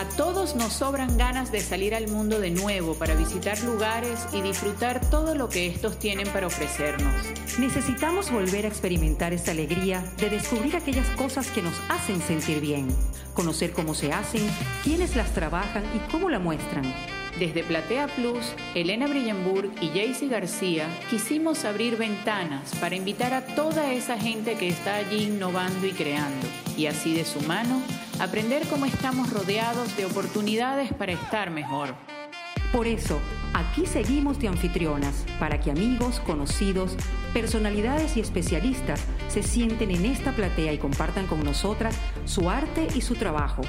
A todos nos sobran ganas de salir al mundo de nuevo para visitar lugares y disfrutar todo lo que estos tienen para ofrecernos. Necesitamos volver a experimentar esta alegría de descubrir aquellas cosas que nos hacen sentir bien, conocer cómo se hacen, quiénes las trabajan y cómo la muestran. Desde Platea Plus, Elena Brillenburg y Jaycee García quisimos abrir ventanas para invitar a toda esa gente que está allí innovando y creando, y así de su mano aprender cómo estamos rodeados de oportunidades para estar mejor. Por eso, aquí seguimos de anfitrionas, para que amigos, conocidos, personalidades y especialistas se sienten en esta platea y compartan con nosotras su arte y su trabajo.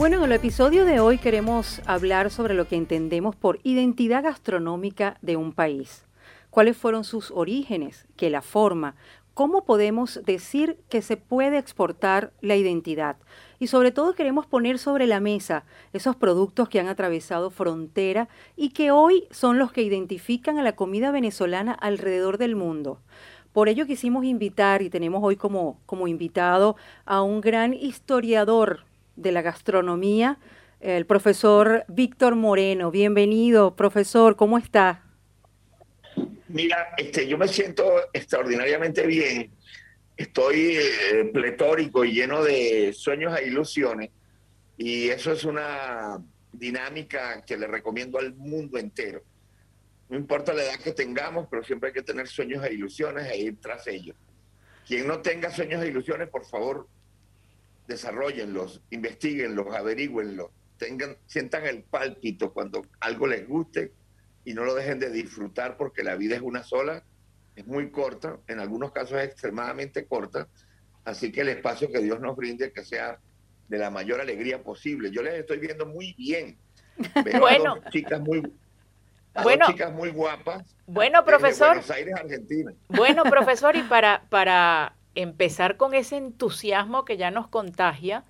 Bueno, en el episodio de hoy queremos hablar sobre lo que entendemos por identidad gastronómica de un país. ¿Cuáles fueron sus orígenes? ¿Qué la forma? ¿Cómo podemos decir que se puede exportar la identidad? Y sobre todo queremos poner sobre la mesa esos productos que han atravesado frontera y que hoy son los que identifican a la comida venezolana alrededor del mundo. Por ello quisimos invitar y tenemos hoy como, como invitado a un gran historiador de la gastronomía, el profesor Víctor Moreno. Bienvenido, profesor, ¿cómo está? Mira, este, yo me siento extraordinariamente bien. Estoy eh, pletórico y lleno de sueños e ilusiones. Y eso es una dinámica que le recomiendo al mundo entero. No importa la edad que tengamos, pero siempre hay que tener sueños e ilusiones e ir tras ellos. Quien no tenga sueños e ilusiones, por favor, desarrollenlos, investiguenlos, averigüenlos, tengan, sientan el pálpito cuando algo les guste y no lo dejen de disfrutar porque la vida es una sola, es muy corta, en algunos casos es extremadamente corta, así que el espacio que Dios nos brinde que sea de la mayor alegría posible. Yo les estoy viendo muy bien. Veo bueno. A dos chicas muy bueno, chicas muy guapas. Bueno, profesor. Buenos Aires, Argentina. Bueno, profesor, y para, para empezar con ese entusiasmo que ya nos contagia,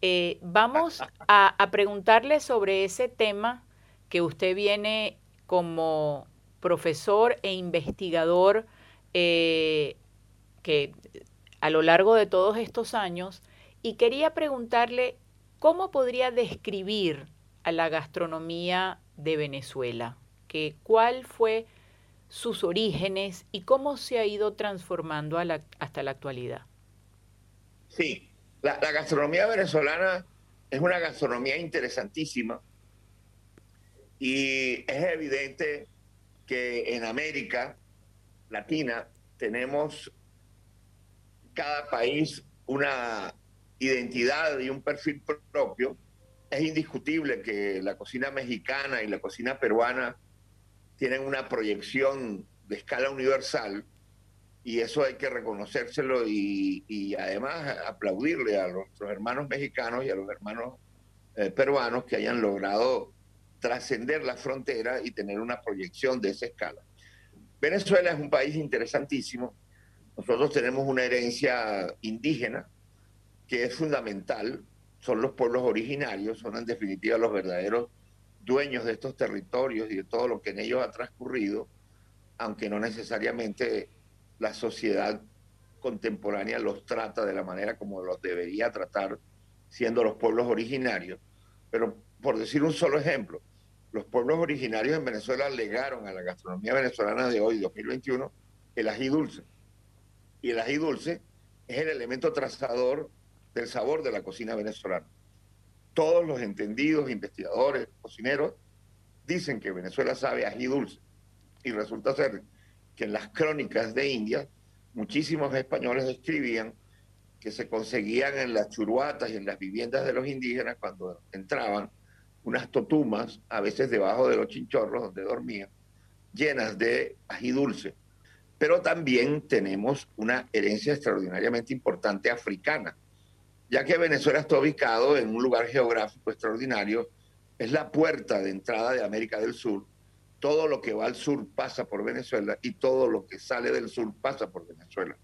eh, vamos a, preguntarle sobre ese tema que usted viene como profesor e investigador eh, que a lo largo de todos estos años y quería preguntarle cómo podría describir a la gastronomía de Venezuela, que cuál fue sus orígenes y cómo se ha ido transformando hasta la actualidad. Sí, la, gastronomía venezolana es una gastronomía interesantísima y es evidente que en América Latina tenemos cada país una identidad y un perfil propio. Es indiscutible que la cocina mexicana y la cocina peruana tienen una proyección de escala universal y eso hay que reconocérselo y, además aplaudirle a nuestros hermanos mexicanos y a los hermanos eh, peruanos que hayan logrado trascender la frontera y tener una proyección de esa escala. Venezuela es un país interesantísimo. Nosotros tenemos una herencia indígena que es fundamental. Son los pueblos originarios, son en definitiva los verdaderos dueños de estos territorios y de todo lo que en ellos ha transcurrido, aunque no necesariamente la sociedad contemporánea los trata de la manera como los debería tratar, siendo los pueblos originarios. Pero por decir un solo ejemplo, los pueblos originarios en Venezuela legaron a la gastronomía venezolana de hoy, 2021, el ají dulce. Y el ají dulce es el elemento trazador del sabor de la cocina venezolana todos los entendidos, investigadores, cocineros, dicen que Venezuela sabe ají dulce. Y resulta ser que en las crónicas de India, muchísimos españoles escribían que se conseguían en las churuatas y en las viviendas de los indígenas cuando entraban unas totumas, a veces debajo de los chinchorros donde dormían, llenas de ají dulce. Pero también tenemos una herencia extraordinariamente importante africana ya que Venezuela está ubicado en un lugar geográfico extraordinario, es la puerta de entrada de América del Sur. Todo lo que va al sur pasa por Venezuela y todo lo que sale del sur pasa por Venezuela.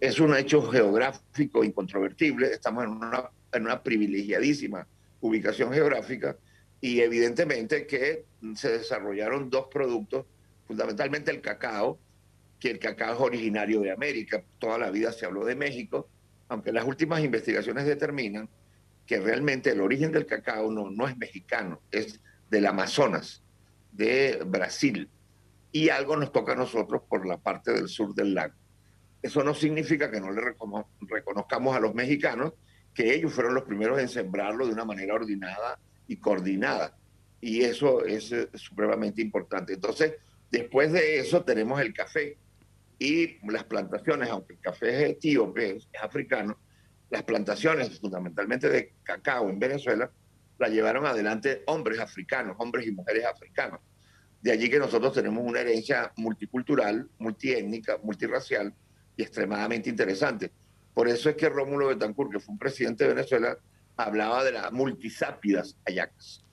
Es un hecho geográfico incontrovertible, estamos en una, en una privilegiadísima ubicación geográfica y evidentemente que se desarrollaron dos productos fundamentalmente el cacao, que el cacao es originario de América. Toda la vida se habló de México, aunque las últimas investigaciones determinan que realmente el origen del cacao no, no es mexicano, es del Amazonas, de Brasil. Y algo nos toca a nosotros por la parte del sur del lago. Eso no significa que no le reconozcamos a los mexicanos que ellos fueron los primeros en sembrarlo de una manera ordenada y coordinada. Y eso es eh, supremamente importante. Entonces, después de eso tenemos el café y las plantaciones, aunque el café es etíope, es africano, las plantaciones fundamentalmente de cacao en Venezuela la llevaron adelante hombres africanos, hombres y mujeres africanos. De allí que nosotros tenemos una herencia multicultural, multiétnica, multirracial y extremadamente interesante. Por eso es que Rómulo Betancourt, que fue un presidente de Venezuela, hablaba de las multisápidas ayacas.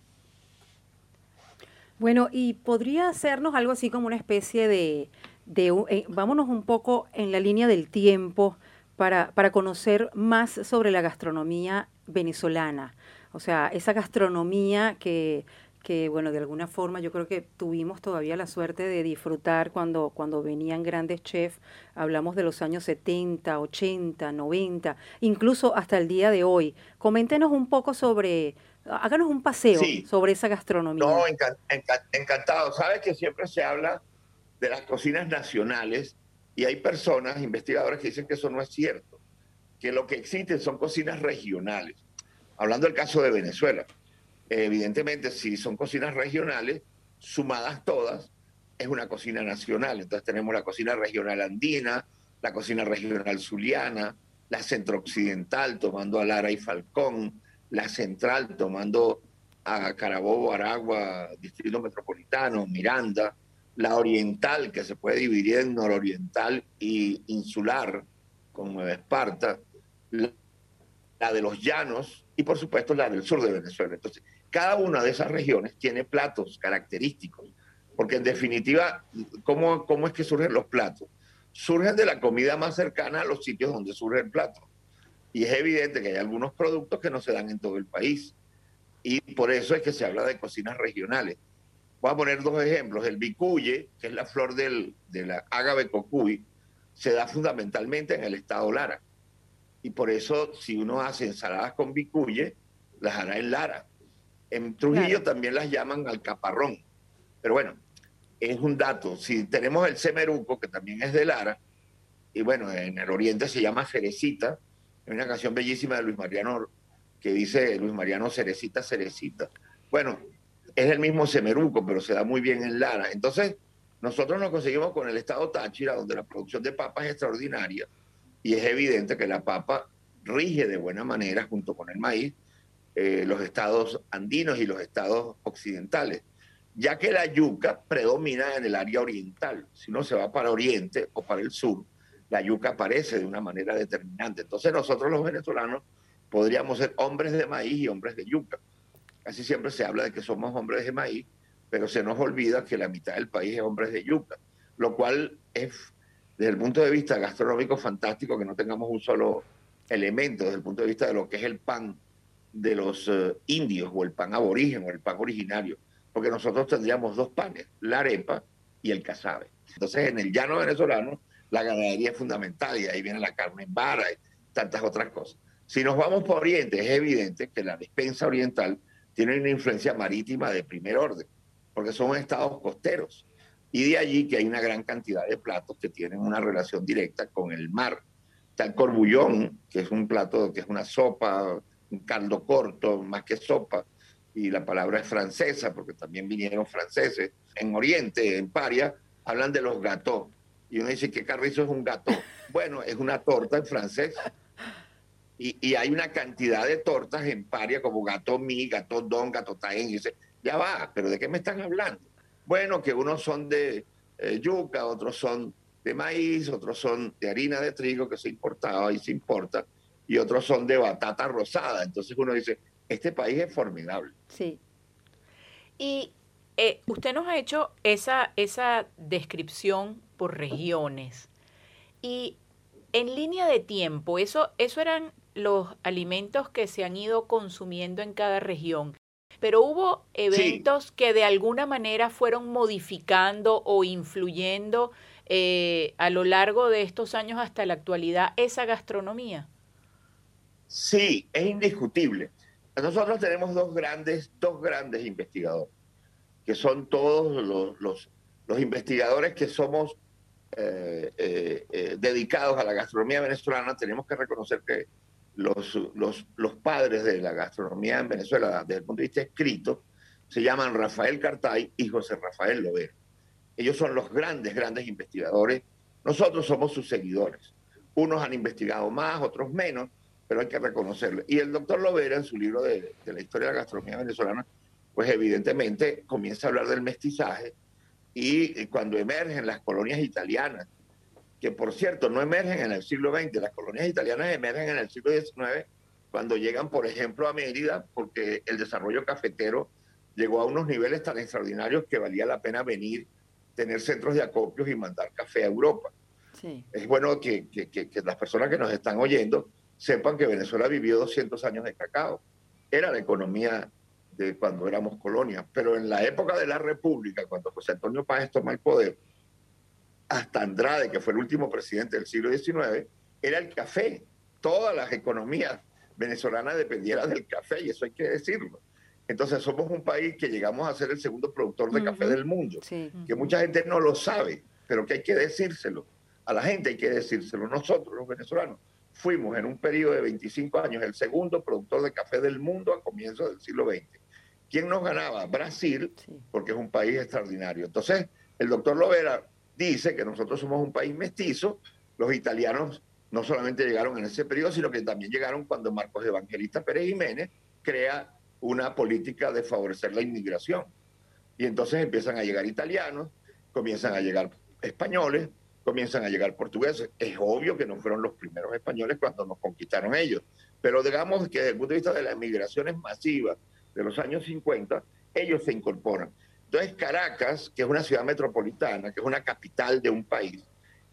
Bueno, y podría hacernos algo así como una especie de, de eh, vámonos un poco en la línea del tiempo para, para conocer más sobre la gastronomía venezolana. O sea, esa gastronomía que, que, bueno, de alguna forma yo creo que tuvimos todavía la suerte de disfrutar cuando, cuando venían grandes chefs, hablamos de los años 70, 80, 90, incluso hasta el día de hoy. Coméntenos un poco sobre, háganos un paseo sobre esa gastronomía. No, encantado. Sabes que siempre se habla de las cocinas nacionales y hay personas, investigadores, que dicen que eso no es cierto, que lo que existen son cocinas regionales hablando del caso de Venezuela, evidentemente si son cocinas regionales, sumadas todas, es una cocina nacional. Entonces tenemos la cocina regional andina, la cocina regional zuliana, la centro-occidental tomando a Lara y Falcón, la central tomando a Carabobo, Aragua, Distrito Metropolitano, Miranda, la oriental que se puede dividir en nororiental y insular, con Nueva Esparta, la de los llanos, y por supuesto la del sur de Venezuela. Entonces, cada una de esas regiones tiene platos característicos, porque en definitiva, ¿cómo, cómo es que surgen los platos? Surgen de la comida más cercana a los sitios donde surge el plato. Y es evidente que hay algunos productos que no se dan en todo el país. Y por eso es que se habla de cocinas regionales. Voy a poner dos ejemplos. El bicuye, que es la flor del, de la agave cocuy, se da fundamentalmente en el estado Lara y por eso si uno hace ensaladas con bicuye, las hará en Lara. En Trujillo también las llaman alcaparrón. Pero bueno, es un dato. Si tenemos el semeruco, que también es de Lara, y bueno, en el oriente se llama cerecita, hay una canción bellísima de Luis Mariano que dice Luis Mariano cerecita, cerecita. Bueno, es el mismo semeruco, pero se da muy bien en Lara. Entonces, nosotros nos conseguimos con el estado Táchira, donde la producción de papas es extraordinaria, y es evidente que la papa rige de buena manera junto con el maíz eh, los estados andinos y los estados occidentales, ya que la yuca predomina en el área oriental. Si uno se va para oriente o para el sur, la yuca aparece de una manera determinante. Entonces nosotros los venezolanos podríamos ser hombres de maíz y hombres de yuca. Casi siempre se habla de que somos hombres de maíz, pero se nos olvida que la mitad del país es hombres de yuca, lo cual es desde el punto de vista gastronómico fantástico que no tengamos un solo elemento desde el punto de vista de lo que es el pan de los eh, indios o el pan aborigen o el pan originario, porque nosotros tendríamos dos panes, la arepa y el casabe. Entonces en el llano venezolano la ganadería es fundamental y ahí viene la carne en vara y tantas otras cosas. Si nos vamos por Oriente, es evidente que la despensa oriental tiene una influencia marítima de primer orden, porque son estados costeros. Y de allí que hay una gran cantidad de platos que tienen una relación directa con el mar. Está el corbullón, que es un plato que es una sopa, un caldo corto, más que sopa, y la palabra es francesa, porque también vinieron franceses. En Oriente, en Paria, hablan de los gatos. Y uno dice, ¿qué carrizo es un gato? Bueno, es una torta en francés. Y, y, hay una cantidad de tortas en Paria, como gato mi, gato don, gato taen. Y dice, ya va, pero ¿de qué me están hablando? Bueno, que unos son de eh, yuca, otros son de maíz, otros son de harina de trigo que se importaba y se importa, y otros son de batata rosada. Entonces uno dice, este país es formidable. Sí. Y eh, usted nos ha hecho esa, esa descripción por regiones. Y en línea de tiempo, eso, eso eran los alimentos que se han ido consumiendo en cada región. pero hubo eventos que de alguna manera fueron modificando o influyendo eh, a lo largo de estos años hasta la actualidad esa gastronomía. Sí, es indiscutible. Nosotros tenemos dos grandes, dos grandes investigadores, que son todos los, los, investigadores que somos eh, eh, dedicados a la gastronomía venezolana. Tenemos que reconocer que los, los, los, padres de la gastronomía en Venezuela, desde el punto de vista escrito, se llaman Rafael Cartay y José Rafael Lovera. Ellos son los grandes, grandes investigadores. Nosotros somos sus seguidores. Unos han investigado más, otros menos, pero hay que reconocerlo. Y el doctor Lovera, en su libro de, de la historia de la gastronomía venezolana, pues evidentemente comienza a hablar del mestizaje y cuando emergen las colonias italianas que por cierto no emergen en el siglo XX, las colonias italianas emergen en el siglo XIX cuando llegan, por ejemplo, a Mérida, porque el desarrollo cafetero llegó a unos niveles tan extraordinarios que valía la pena venir, tener centros de acopios y mandar café a Europa. Es bueno que, que, las personas que nos están oyendo sepan que Venezuela vivió 200 años de cacao. Era la economía de cuando éramos colonia, pero en la época de la República, cuando José Antonio Páez toma el poder, hasta Andrade, que fue el último presidente del siglo XIX, era el café. Todas las economías venezolanas dependieran del café, y eso hay que decirlo. Entonces somos un país que llegamos a ser el segundo productor de café del mundo, que mucha gente no lo sabe, pero que hay que decírselo. A la gente hay que decírselo. Nosotros, los venezolanos, fuimos en un periodo de 25 años el segundo productor de café del mundo a comienzos del siglo XX. ¿Quién nos ganaba? Brasil, porque es un país extraordinario. Entonces, el doctor Lovera dice que nosotros somos un país mestizo. Los italianos no solamente llegaron en ese periodo, sino que también llegaron cuando Marcos Evangelista Pérez Jiménez crea una política de favorecer la inmigración. Y entonces empiezan a llegar italianos, comienzan a llegar españoles, comienzan a llegar portugueses. Es obvio que no fueron los primeros españoles cuando nos conquistaron ellos, pero digamos que desde el punto de vista de las migraciones masivas de los años 50, ellos se incorporan. Entonces Caracas, que es una ciudad metropolitana, que es una capital de un país,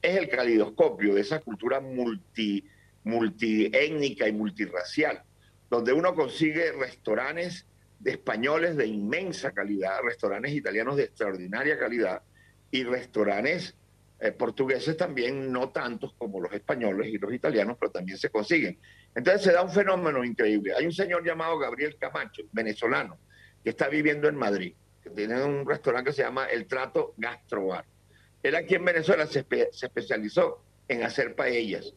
es el calidoscopio de esa cultura multi, y multirracial, donde uno consigue restaurantes de españoles de inmensa calidad, restaurantes italianos de extraordinaria calidad y restaurantes eh, portugueses también, no tantos como los españoles y los italianos, pero también se consiguen. Entonces se da un fenómeno increíble. Hay un señor llamado Gabriel Camacho, venezolano, que está viviendo en Madrid que tiene un restaurante que se llama El Trato Gastrobar. Él aquí en Venezuela se, especializó en hacer paellas.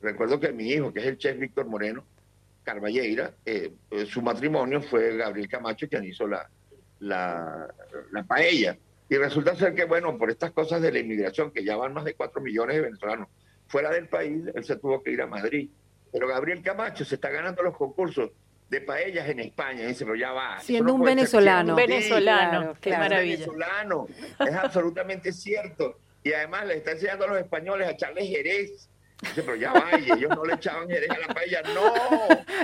Recuerdo que mi hijo, que es el chef Víctor Moreno Carballeira, eh, su matrimonio fue Gabriel Camacho quien hizo la, la, la, paella. Y resulta ser que, bueno, por estas cosas de la inmigración, que ya van más de cuatro millones de venezolanos fuera del país, él se tuvo que ir a Madrid. Pero Gabriel Camacho se está ganando los concursos de paellas en España. Dice, pero ya va. Siendo un venezolano. Un venezolano, qué maravilla. venezolano, es absolutamente cierto. Y además le está enseñando a los españoles a echarle jerez. Dice, pero ya va, y ellos no le echaban jerez a la paella. No.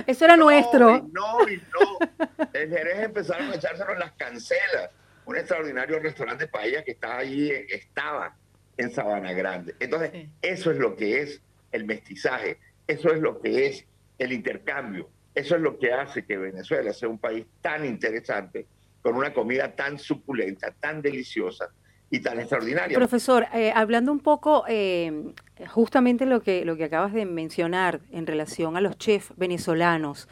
Eso era nuestro. no, y no. El jerez empezaron a echárselo en las cancelas. Un extraordinario restaurante de paella que estaba allí, estaba en Sabana Grande. Entonces, eso es lo que es el mestizaje. Eso es lo que es el intercambio eso es lo que hace que Venezuela sea un país tan interesante, con una comida tan suculenta, tan deliciosa y tan extraordinaria. Profesor, eh, hablando un poco eh, justamente lo que, lo que acabas de mencionar en relación a los chefs venezolanos,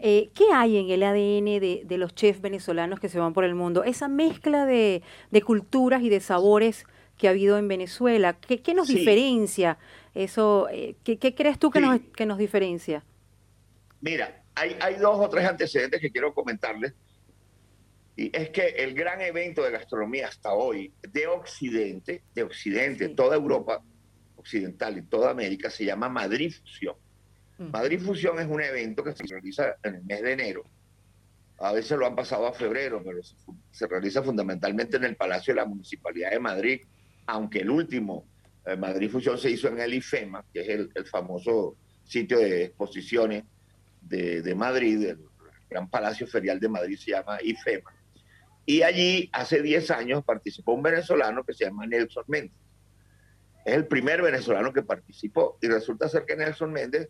eh, ¿qué hay en el ADN de, los chefs venezolanos que se van por el mundo? Esa mezcla de, culturas y de sabores que ha habido en Venezuela, ¿qué, nos diferencia? Eso, ¿qué, crees tú que, nos, que nos diferencia? Mira, hay, dos o tres antecedentes que quiero comentarles. Y es que el gran evento de gastronomía hasta hoy de Occidente, de Occidente, toda Europa occidental y toda América, se llama Madrid Fusión. Mm. Madrid Fusión es un evento que se realiza en el mes de enero. A veces lo han pasado a febrero, pero se, realiza fundamentalmente en el Palacio de la Municipalidad de Madrid, aunque el último eh, Madrid Fusión se hizo en el IFEMA, que es el famoso sitio de exposiciones de, Madrid, el Gran Palacio Ferial de Madrid se llama IFEMA. Y allí hace 10 años participó un venezolano que se llama Nelson Méndez. Es el primer venezolano que participó y resulta ser que Nelson Méndez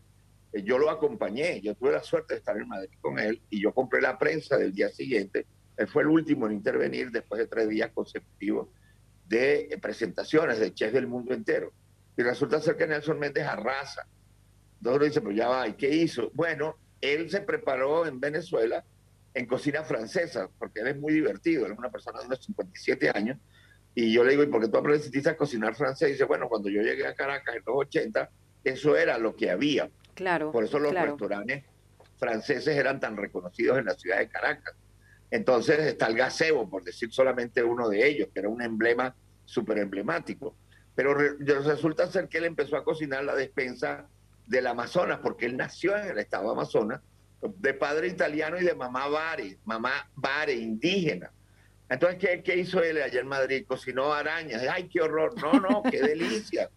eh, yo lo acompañé, yo tuve la suerte de estar en Madrid con él y yo compré la prensa del día siguiente. Él fue el último en intervenir después de tres días consecutivos de eh, presentaciones de chefs del mundo entero. Y resulta ser que Nelson Méndez arrasa. Entonces uno dice, ya va, ¿y qué hizo? Bueno, él se preparó en Venezuela en cocina francesa, porque él es muy divertido, él es una persona de unos 57 años, y yo le digo, ¿y por qué tú aprendiste a cocinar francés? Y dice, bueno, cuando yo llegué a Caracas en los 80, eso era lo que había. Claro. Por eso los restaurantes franceses eran tan reconocidos en la ciudad de Caracas. Entonces está el gazebo, por decir solamente uno de ellos, que era un emblema súper emblemático. Pero resulta ser que él empezó a cocinar la despensa del Amazonas, porque él nació en el estado Amazonas, de padre italiano y de mamá Bari, mamá Bari, indígena. Entonces, ¿qué, ¿qué, hizo él allá en Madrid? Cocinó arañas. ¡Ay, qué horror! No, no, qué delicia.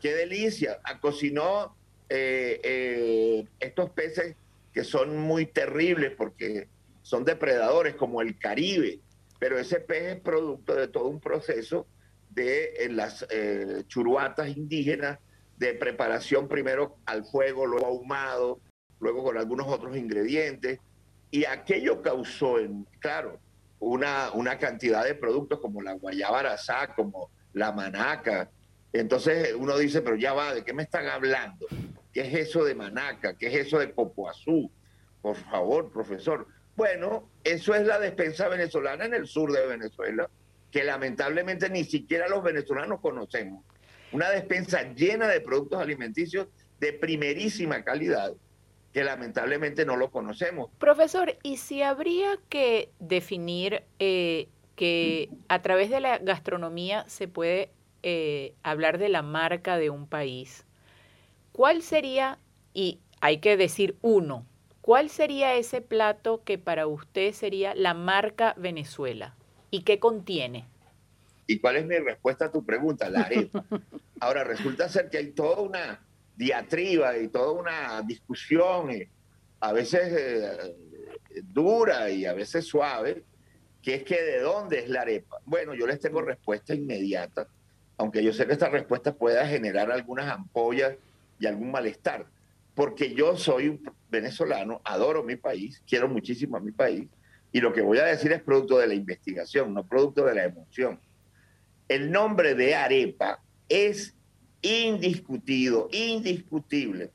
¡Qué delicia! Ah, cocinó eh, eh, estos peces que son muy terribles porque son depredadores, como el Caribe. Pero ese pez es producto de todo un proceso de las eh, churuatas indígenas, de preparación primero al fuego, luego ahumado, luego con algunos otros ingredientes. Y aquello causó, en, claro, una, una cantidad de productos como la guayaba arazá, como la manaca. Entonces uno dice, pero ya va, ¿de qué me están hablando? ¿Qué es eso de manaca? ¿Qué es eso de copoazú? Por favor, profesor. Bueno, eso es la despensa venezolana en el sur de Venezuela que lamentablemente ni siquiera los venezolanos conocemos. Una despensa llena de productos alimenticios de primerísima calidad que lamentablemente no lo conocemos. Profesor, ¿y si habría que definir eh, que a través de la gastronomía se puede eh, hablar de la marca de un país? ¿Cuál sería, y hay que decir uno, cuál sería ese plato que para usted sería la marca Venezuela? ¿Y qué contiene? ¿Y cuál es mi respuesta a tu pregunta? La arepa. Ahora, resulta ser que hay toda una diatriba y toda una discusión, eh, a veces eh, dura y a veces suave, que es que de dónde es la arepa. Bueno, yo les tengo respuesta inmediata, aunque yo sé que esta respuesta pueda generar algunas ampollas y algún malestar, porque yo soy un venezolano, adoro mi país, quiero muchísimo a mi país, y lo que voy a decir es producto de la investigación, no producto de la emoción. El nombre de arepa es indiscutido, indiscutible,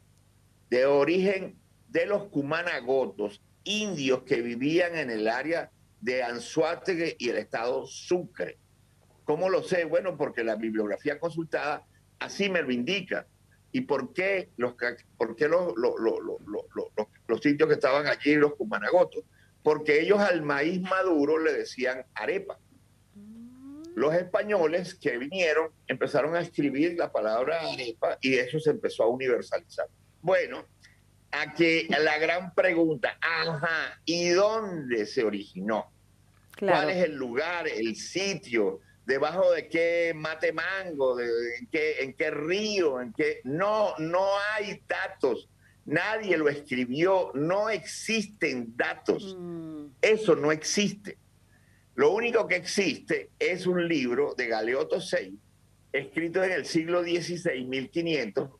de origen de los cumanagotos, indios que vivían en el área de Anzuategui y el estado Sucre. ¿Cómo lo sé? Bueno, porque la bibliografía consultada así me lo indica. ¿Y por qué los, por qué los, los, los sitios que estaban allí, los cumanagotos? porque ellos al maíz maduro le decían arepa. Los españoles que vinieron empezaron a escribir la palabra arepa y eso se empezó a universalizar. Bueno, aquí la gran pregunta, ajá, ¿y dónde se originó? ¿Cuál es el lugar, el sitio? ¿Debajo de qué mate mango? en, qué, ¿En qué río? ¿En qué? No, no hay datos Nadie lo escribió, no existen datos. Mm. Eso no existe. Lo único que existe es un libro de Galeotto 6, escrito en el siglo XVI, 1500,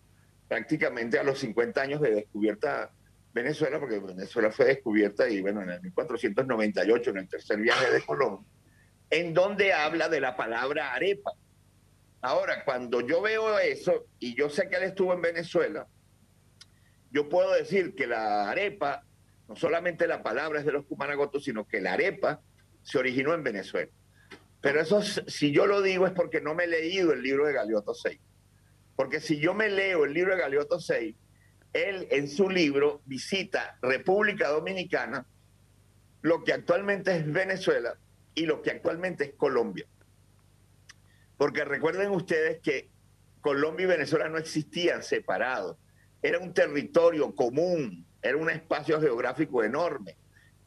prácticamente a los 50 años de descubierta Venezuela, porque Venezuela fue descubierta y bueno, en el 1498, en el tercer viaje de Colón, en donde habla de la palabra arepa. Ahora, cuando yo veo eso, y yo sé que él estuvo en Venezuela, yo puedo decir que la arepa, no solamente la palabra es de los cumanagotos, sino que la arepa se originó en Venezuela. Pero eso, si yo lo digo, es porque no me he leído el libro de Galeotto 6. Porque si yo me leo el libro de Galeotto 6, él en su libro visita República Dominicana, lo que actualmente es Venezuela y lo que actualmente es Colombia. Porque recuerden ustedes que Colombia y Venezuela no existían separados era un territorio común, era un espacio geográfico enorme,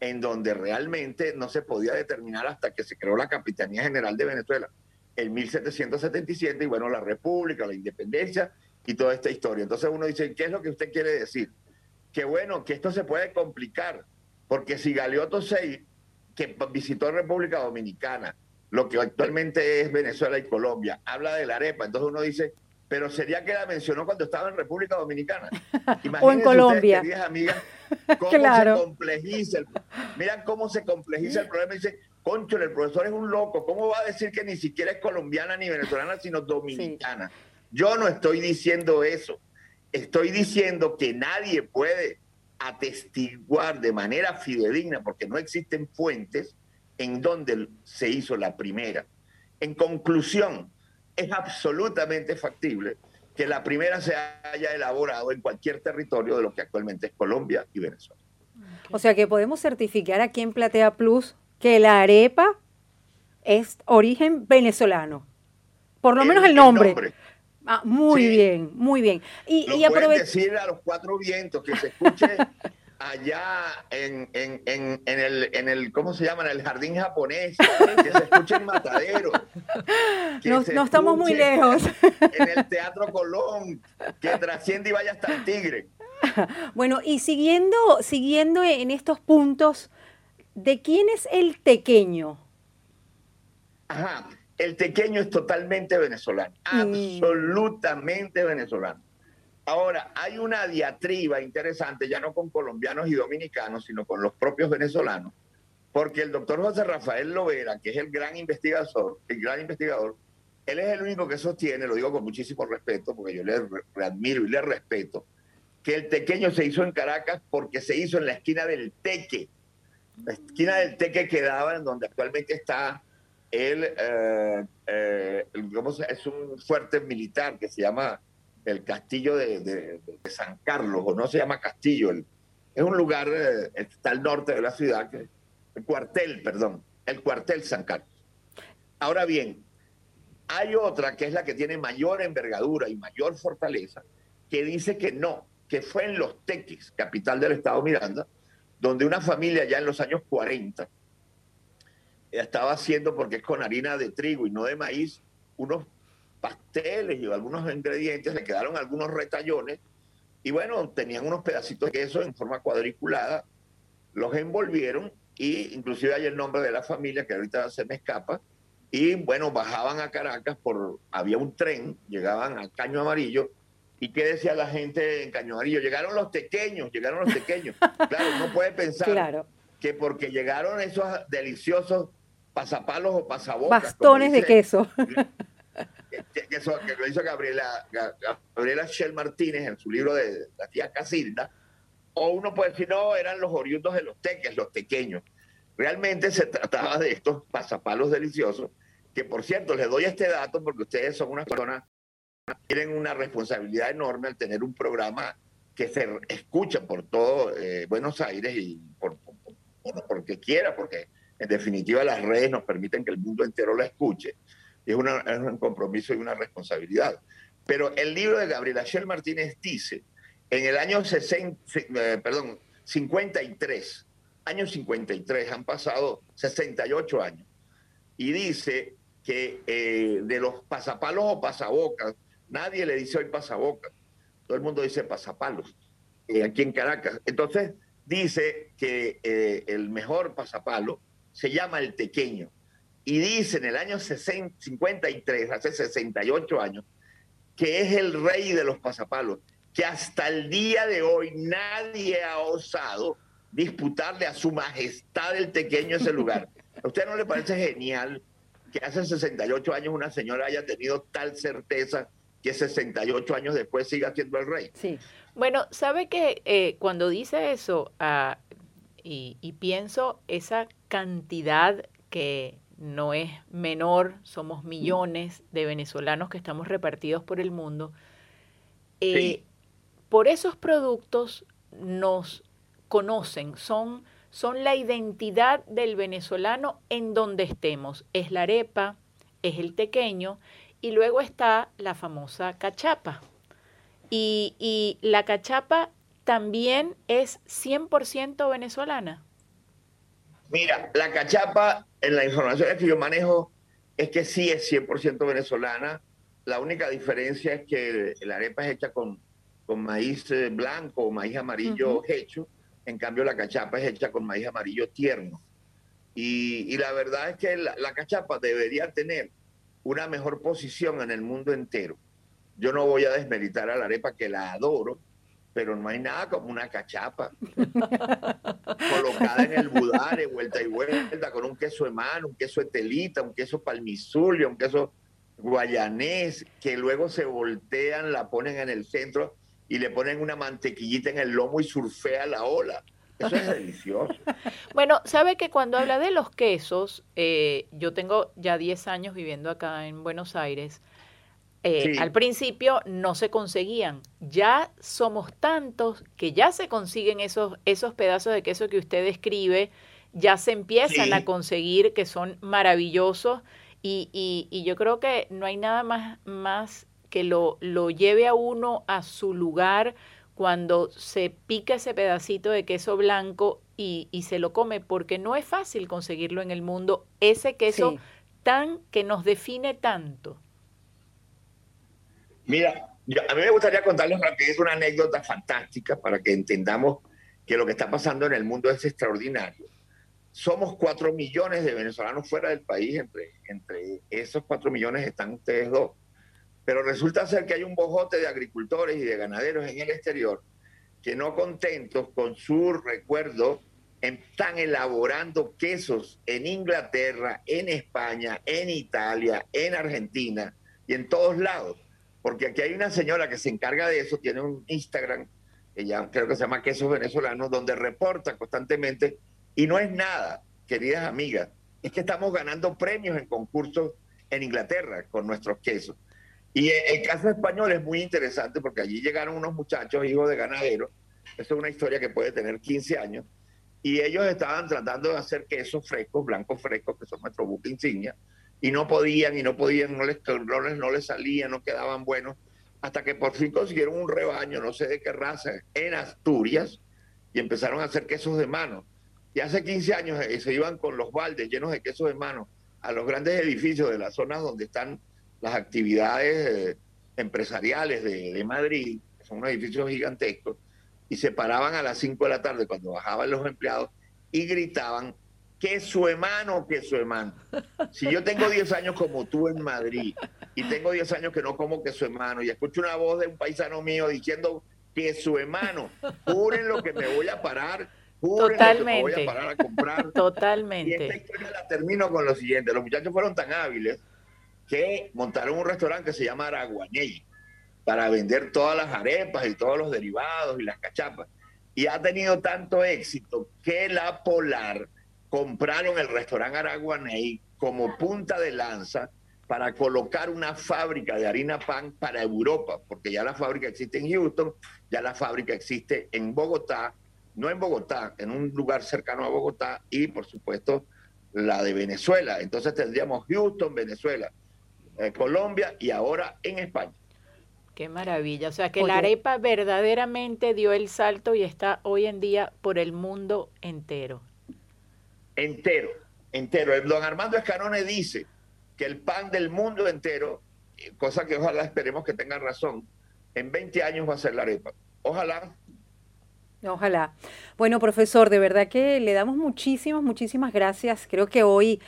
en donde realmente no se podía determinar hasta que se creó la Capitanía General de Venezuela en 1777 y bueno, la República, la Independencia y toda esta historia. Entonces uno dice, ¿qué es lo que usted quiere decir? Que bueno, que esto se puede complicar, porque si Galeotto 6, que visitó República Dominicana, lo que actualmente es Venezuela y Colombia, habla de la arepa, entonces uno dice, pero sería que la mencionó cuando estaba en República Dominicana. o en Colombia. Ustedes, amigas, cómo claro. se complejiza el, miran cómo se complejiza el problema. Dice, concho, el profesor es un loco. ¿Cómo va a decir que ni siquiera es colombiana ni venezolana, sino dominicana? Yo no estoy diciendo eso. Estoy diciendo que nadie puede atestiguar de manera fidedigna, porque no existen fuentes en donde se hizo la primera. En conclusión, es absolutamente factible que la primera se haya elaborado en cualquier territorio de lo que actualmente es Colombia y Venezuela. O sea que podemos certificar aquí en Platea Plus que la arepa es origen venezolano. Por lo menos el nombre. Ah, muy bien, muy bien. Y, y decir a los cuatro vientos que se escuche allá en, en, en, en, el, en el, ¿cómo se llama? En el jardín japonés, que se escuche en Matadero. No, no estamos muy lejos. En el Teatro Colón, que trasciende y vaya hasta el Tigre. Bueno, y siguiendo, siguiendo en estos puntos, ¿de quién es el tequeño? Ajá, el tequeño es totalmente venezolano, absolutamente venezolano. Ahora, hay una diatriba interesante, ya no con colombianos y dominicanos, sino con los propios venezolanos, porque el doctor José Rafael Lovera, que es el gran investigador, el gran investigador, él es el único que sostiene, lo digo con muchísimo respeto, porque yo le, admiro y le respeto, que el tequeño se hizo en Caracas porque se hizo en la esquina del Teque, la esquina del Teque quedaba en donde actualmente está el, eh, eh, es un fuerte militar que se llama el castillo de, San Carlos, o no se llama castillo, es un lugar, eh, está al norte de la ciudad, que, el cuartel, perdón, el cuartel San Carlos. Ahora bien, hay otra que es la que tiene mayor envergadura y mayor fortaleza, que dice que no, que fue en Los Teques, capital del estado Miranda, donde una familia ya en los años 40 estaba haciendo, porque es con harina de trigo y no de maíz, unos pasteles y algunos ingredientes, le quedaron algunos retallones y bueno, tenían unos pedacitos de queso en forma cuadriculada, los envolvieron y inclusive hay el nombre de la familia que ahorita se me escapa y bueno, bajaban a Caracas por, había un tren, llegaban a Caño Amarillo y qué decía la gente en Caño Amarillo, llegaron los pequeños, llegaron los pequeños. claro, no puede pensar que porque llegaron esos deliciosos pasapalos o pasabocas. Bastones de queso que, lo hizo Gabriela, Gabriela Shell Martínez en su libro de La tía Casilda, o uno puede decir, no, eran los oriundos de los teques, los pequeños. Realmente se trataba de estos pasapalos deliciosos, que por cierto, les doy este dato porque ustedes son unas personas que tienen una responsabilidad enorme al tener un programa que se escucha por todo eh, Buenos Aires y por, por, porque quiera, porque en definitiva las redes nos permiten que el mundo entero la escuche es, un compromiso y una responsabilidad. Pero el libro de Gabriela Shell Martínez dice, en el año 60, eh, perdón, 53, año 53, han pasado 68 años, y dice que eh, de los pasapalos o pasabocas, nadie le dice hoy pasabocas, todo el mundo dice pasapalos, eh, aquí en Caracas. Entonces dice que el mejor pasapalo se llama el tequeño y dice en el año 53, hace 68 años, que es el rey de los pasapalos, que hasta el día de hoy nadie ha osado disputarle a su majestad el pequeño ese lugar. ¿A usted no le parece genial que hace 68 años una señora haya tenido tal certeza que 68 años después siga siendo el rey? Sí. Bueno, sabe que eh, cuando dice eso, ah, y pienso esa cantidad que no es menor, somos millones de venezolanos que estamos repartidos por el mundo. Eh, por esos productos nos conocen, son, son la identidad del venezolano en donde estemos. Es la arepa, es el tequeño y luego está la famosa cachapa. Y, y la cachapa también es 100% venezolana. Mira, la cachapa, en la información que yo manejo, es que sí es 100% venezolana. La única diferencia es que la arepa es hecha con, con maíz eh, blanco o maíz amarillo hecho. En cambio, la cachapa es hecha con maíz amarillo tierno. Y, la verdad es que la, cachapa debería tener una mejor posición en el mundo entero. yo no voy a desmeritar a la arepa, que la adoro, pero no hay nada como una cachapa colocada en el budare, vuelta y vuelta, con un queso de mano, un queso de telita, un queso palmizulia, un queso guayanés, que luego se voltean, la ponen en el centro y le ponen una mantequillita en el lomo y surfea la ola. Eso es delicioso. Bueno, sabe que cuando habla de los quesos, eh, yo tengo ya 10 años viviendo acá en Buenos Aires. Eh, al principio no se conseguían. Ya somos tantos que ya se consiguen esos, esos pedazos de queso que usted describe, ya se empiezan a conseguir, que son maravillosos. Y, y, y, yo creo que no hay nada más, más que lo, lo lleve a uno a su lugar cuando se pica ese pedacito de queso blanco y, y, se lo come, porque no es fácil conseguirlo en el mundo, ese queso tan que nos define tanto. Mira, a mí me gustaría contarles es una anécdota fantástica para que entendamos que lo que está pasando en el mundo es extraordinario. Somos cuatro millones de venezolanos fuera del país, entre esos cuatro millones están ustedes dos. Pero resulta ser que hay un bojote de agricultores y de ganaderos en el exterior que no contentos con su recuerdo están elaborando quesos en Inglaterra, en España, en Italia, en Argentina y en todos lados. Porque aquí hay una señora que se encarga de eso, tiene un Instagram, ella creo que se llama Quesos Venezolanos, donde reporta constantemente y no es nada, queridas amigas, es que estamos ganando premios en concursos en Inglaterra con nuestros quesos. Y el caso español es muy interesante porque allí llegaron unos muchachos, hijos de ganaderos, eso es una historia que puede tener 15 años, y ellos estaban tratando de hacer quesos frescos, blancos frescos, que son nuestro buque insignia, y no podían, y no podían, no les, no les salían, no quedaban buenos, hasta que por fin consiguieron un rebaño, no sé de qué raza, en Asturias, y empezaron a hacer quesos de mano. Y hace 15 años eh, se iban con los baldes llenos de quesos de mano a los grandes edificios de las zonas donde están las actividades eh, empresariales de, Madrid, que son unos edificios gigantescos, y se paraban a las 5 de la tarde cuando bajaban los empleados y gritaban, que su hermano, que su hermano. Si yo tengo 10 años como tú en Madrid y tengo 10 años que no como que su hermano y escucho una voz de un paisano mío diciendo que su hermano, juren lo que me voy a parar, juren Totalmente. lo que me voy a parar a comprar. Totalmente. Y esta historia la termino con lo siguiente, los muchachos fueron tan hábiles que montaron un restaurante que se llama Araguaney para vender todas las arepas y todos los derivados y las cachapas. Y ha tenido tanto éxito que la Polar compraron el restaurante Araguaney como punta de lanza para colocar una fábrica de harina pan para Europa, porque ya la fábrica existe en Houston, ya la fábrica existe en Bogotá, no en Bogotá, en un lugar cercano a Bogotá y por supuesto la de Venezuela. Entonces tendríamos Houston, Venezuela, eh, Colombia y ahora en España. Qué maravilla. O sea que la arepa verdaderamente dio el salto y está hoy en día por el mundo entero. Entero, entero. El don Armando Escanone dice que el pan del mundo entero, cosa que ojalá esperemos que tengan razón, en 20 años va a ser la arepa. Ojalá Ojalá. Bueno, profesor, de verdad que le damos muchísimas, muchísimas gracias. Creo que hoy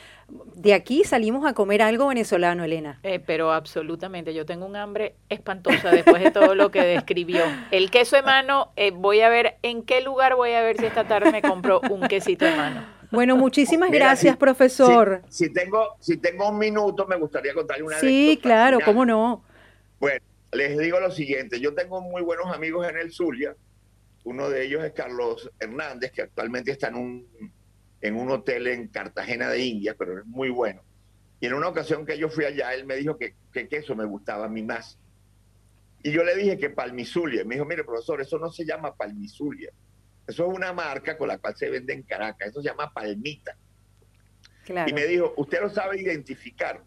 de aquí salimos a comer algo venezolano, Elena. Eh, pero absolutamente, yo tengo un hambre espantosa después de todo lo que describió. El queso de mano, eh, voy a ver en qué lugar voy a ver si esta tarde me compro un quesito de mano. Bueno, muchísimas gracias, profesor. Si, tengo, si tengo un minuto, me gustaría contarle una Sí, claro, cómo no. Bueno, les digo lo siguiente, yo tengo muy buenos amigos en el Zulia, uno de ellos es Carlos Hernández, que actualmente está en un, en un hotel en Cartagena de India, pero es muy bueno. Y en una ocasión que yo fui allá, él me dijo que, que queso me gustaba a mí más. Y yo le dije que palmizulia. Me dijo, mire, profesor, eso no se llama palmizulia. Eso es una marca con la cual se vende en Caracas. Eso se llama palmita. Y me dijo, ¿usted lo sabe identificar?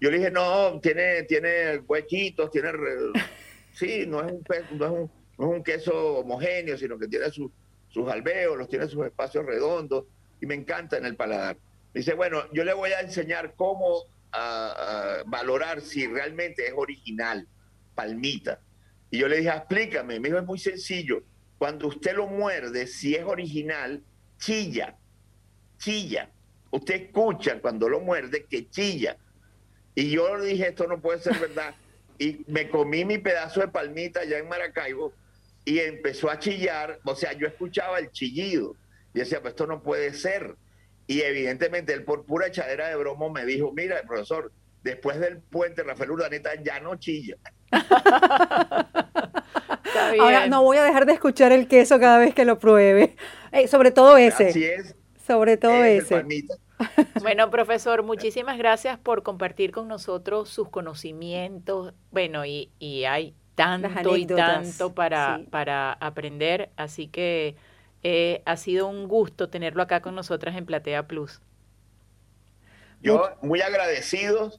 Yo le dije, no, tiene, tiene huequitos, tiene... Sí, no es un, no es un no es un queso homogéneo, sino que tiene sus alveolos, tiene sus espacios redondos y me encanta en el paladar. Dice, bueno, yo le voy a enseñar cómo valorar si realmente es original, palmita. Y yo le dije, explícame. Me dijo, es muy sencillo. Cuando usted lo muerde, si es original, chilla, chilla. Usted escucha cuando lo muerde que chilla. Y yo dije, esto no puede ser verdad y me comí mi pedazo de palmita allá en Maracaibo y empezó a chillar, o sea, yo escuchaba el chillido y decía, pues esto no puede ser. Y evidentemente él por pura echadera de bromo me dijo, mira, profesor, después del puente Rafael Urdaneta ya no chilla. Ahora no voy a dejar de escuchar el queso cada vez que lo pruebe. Eh, sobre todo ese. Así es. Sobre todo ese. Bueno, profesor, muchísimas gracias por compartir con nosotros sus conocimientos. Bueno, y, y hay tanto y tanto para, para aprender, así que eh, ha sido un gusto tenerlo acá con nosotras en Platea Plus. Yo muy agradecido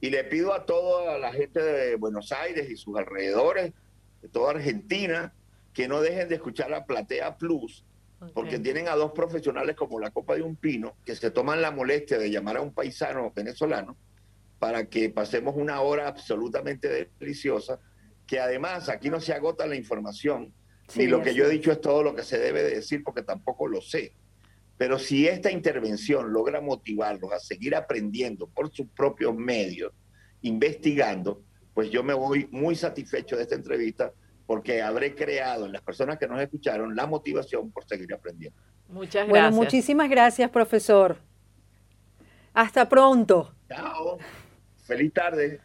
y le pido a toda la gente de Buenos Aires y sus alrededores, de toda Argentina, que no dejen de escuchar a Platea Plus, porque tienen a dos profesionales como la Copa de un Pino, que se toman la molestia de llamar a un paisano venezolano para que pasemos una hora absolutamente deliciosa, que además aquí no se agota la información, y lo que yo he dicho es todo lo que se debe de decir porque tampoco lo sé. Pero si esta intervención logra motivarlos a seguir aprendiendo por sus propios medios, investigando, pues yo me voy muy satisfecho de esta entrevista porque habré creado en las personas que nos escucharon la motivación por seguir aprendiendo. Muchas gracias. Bueno, muchísimas gracias, profesor. Hasta pronto. Chao. Feliz tarde.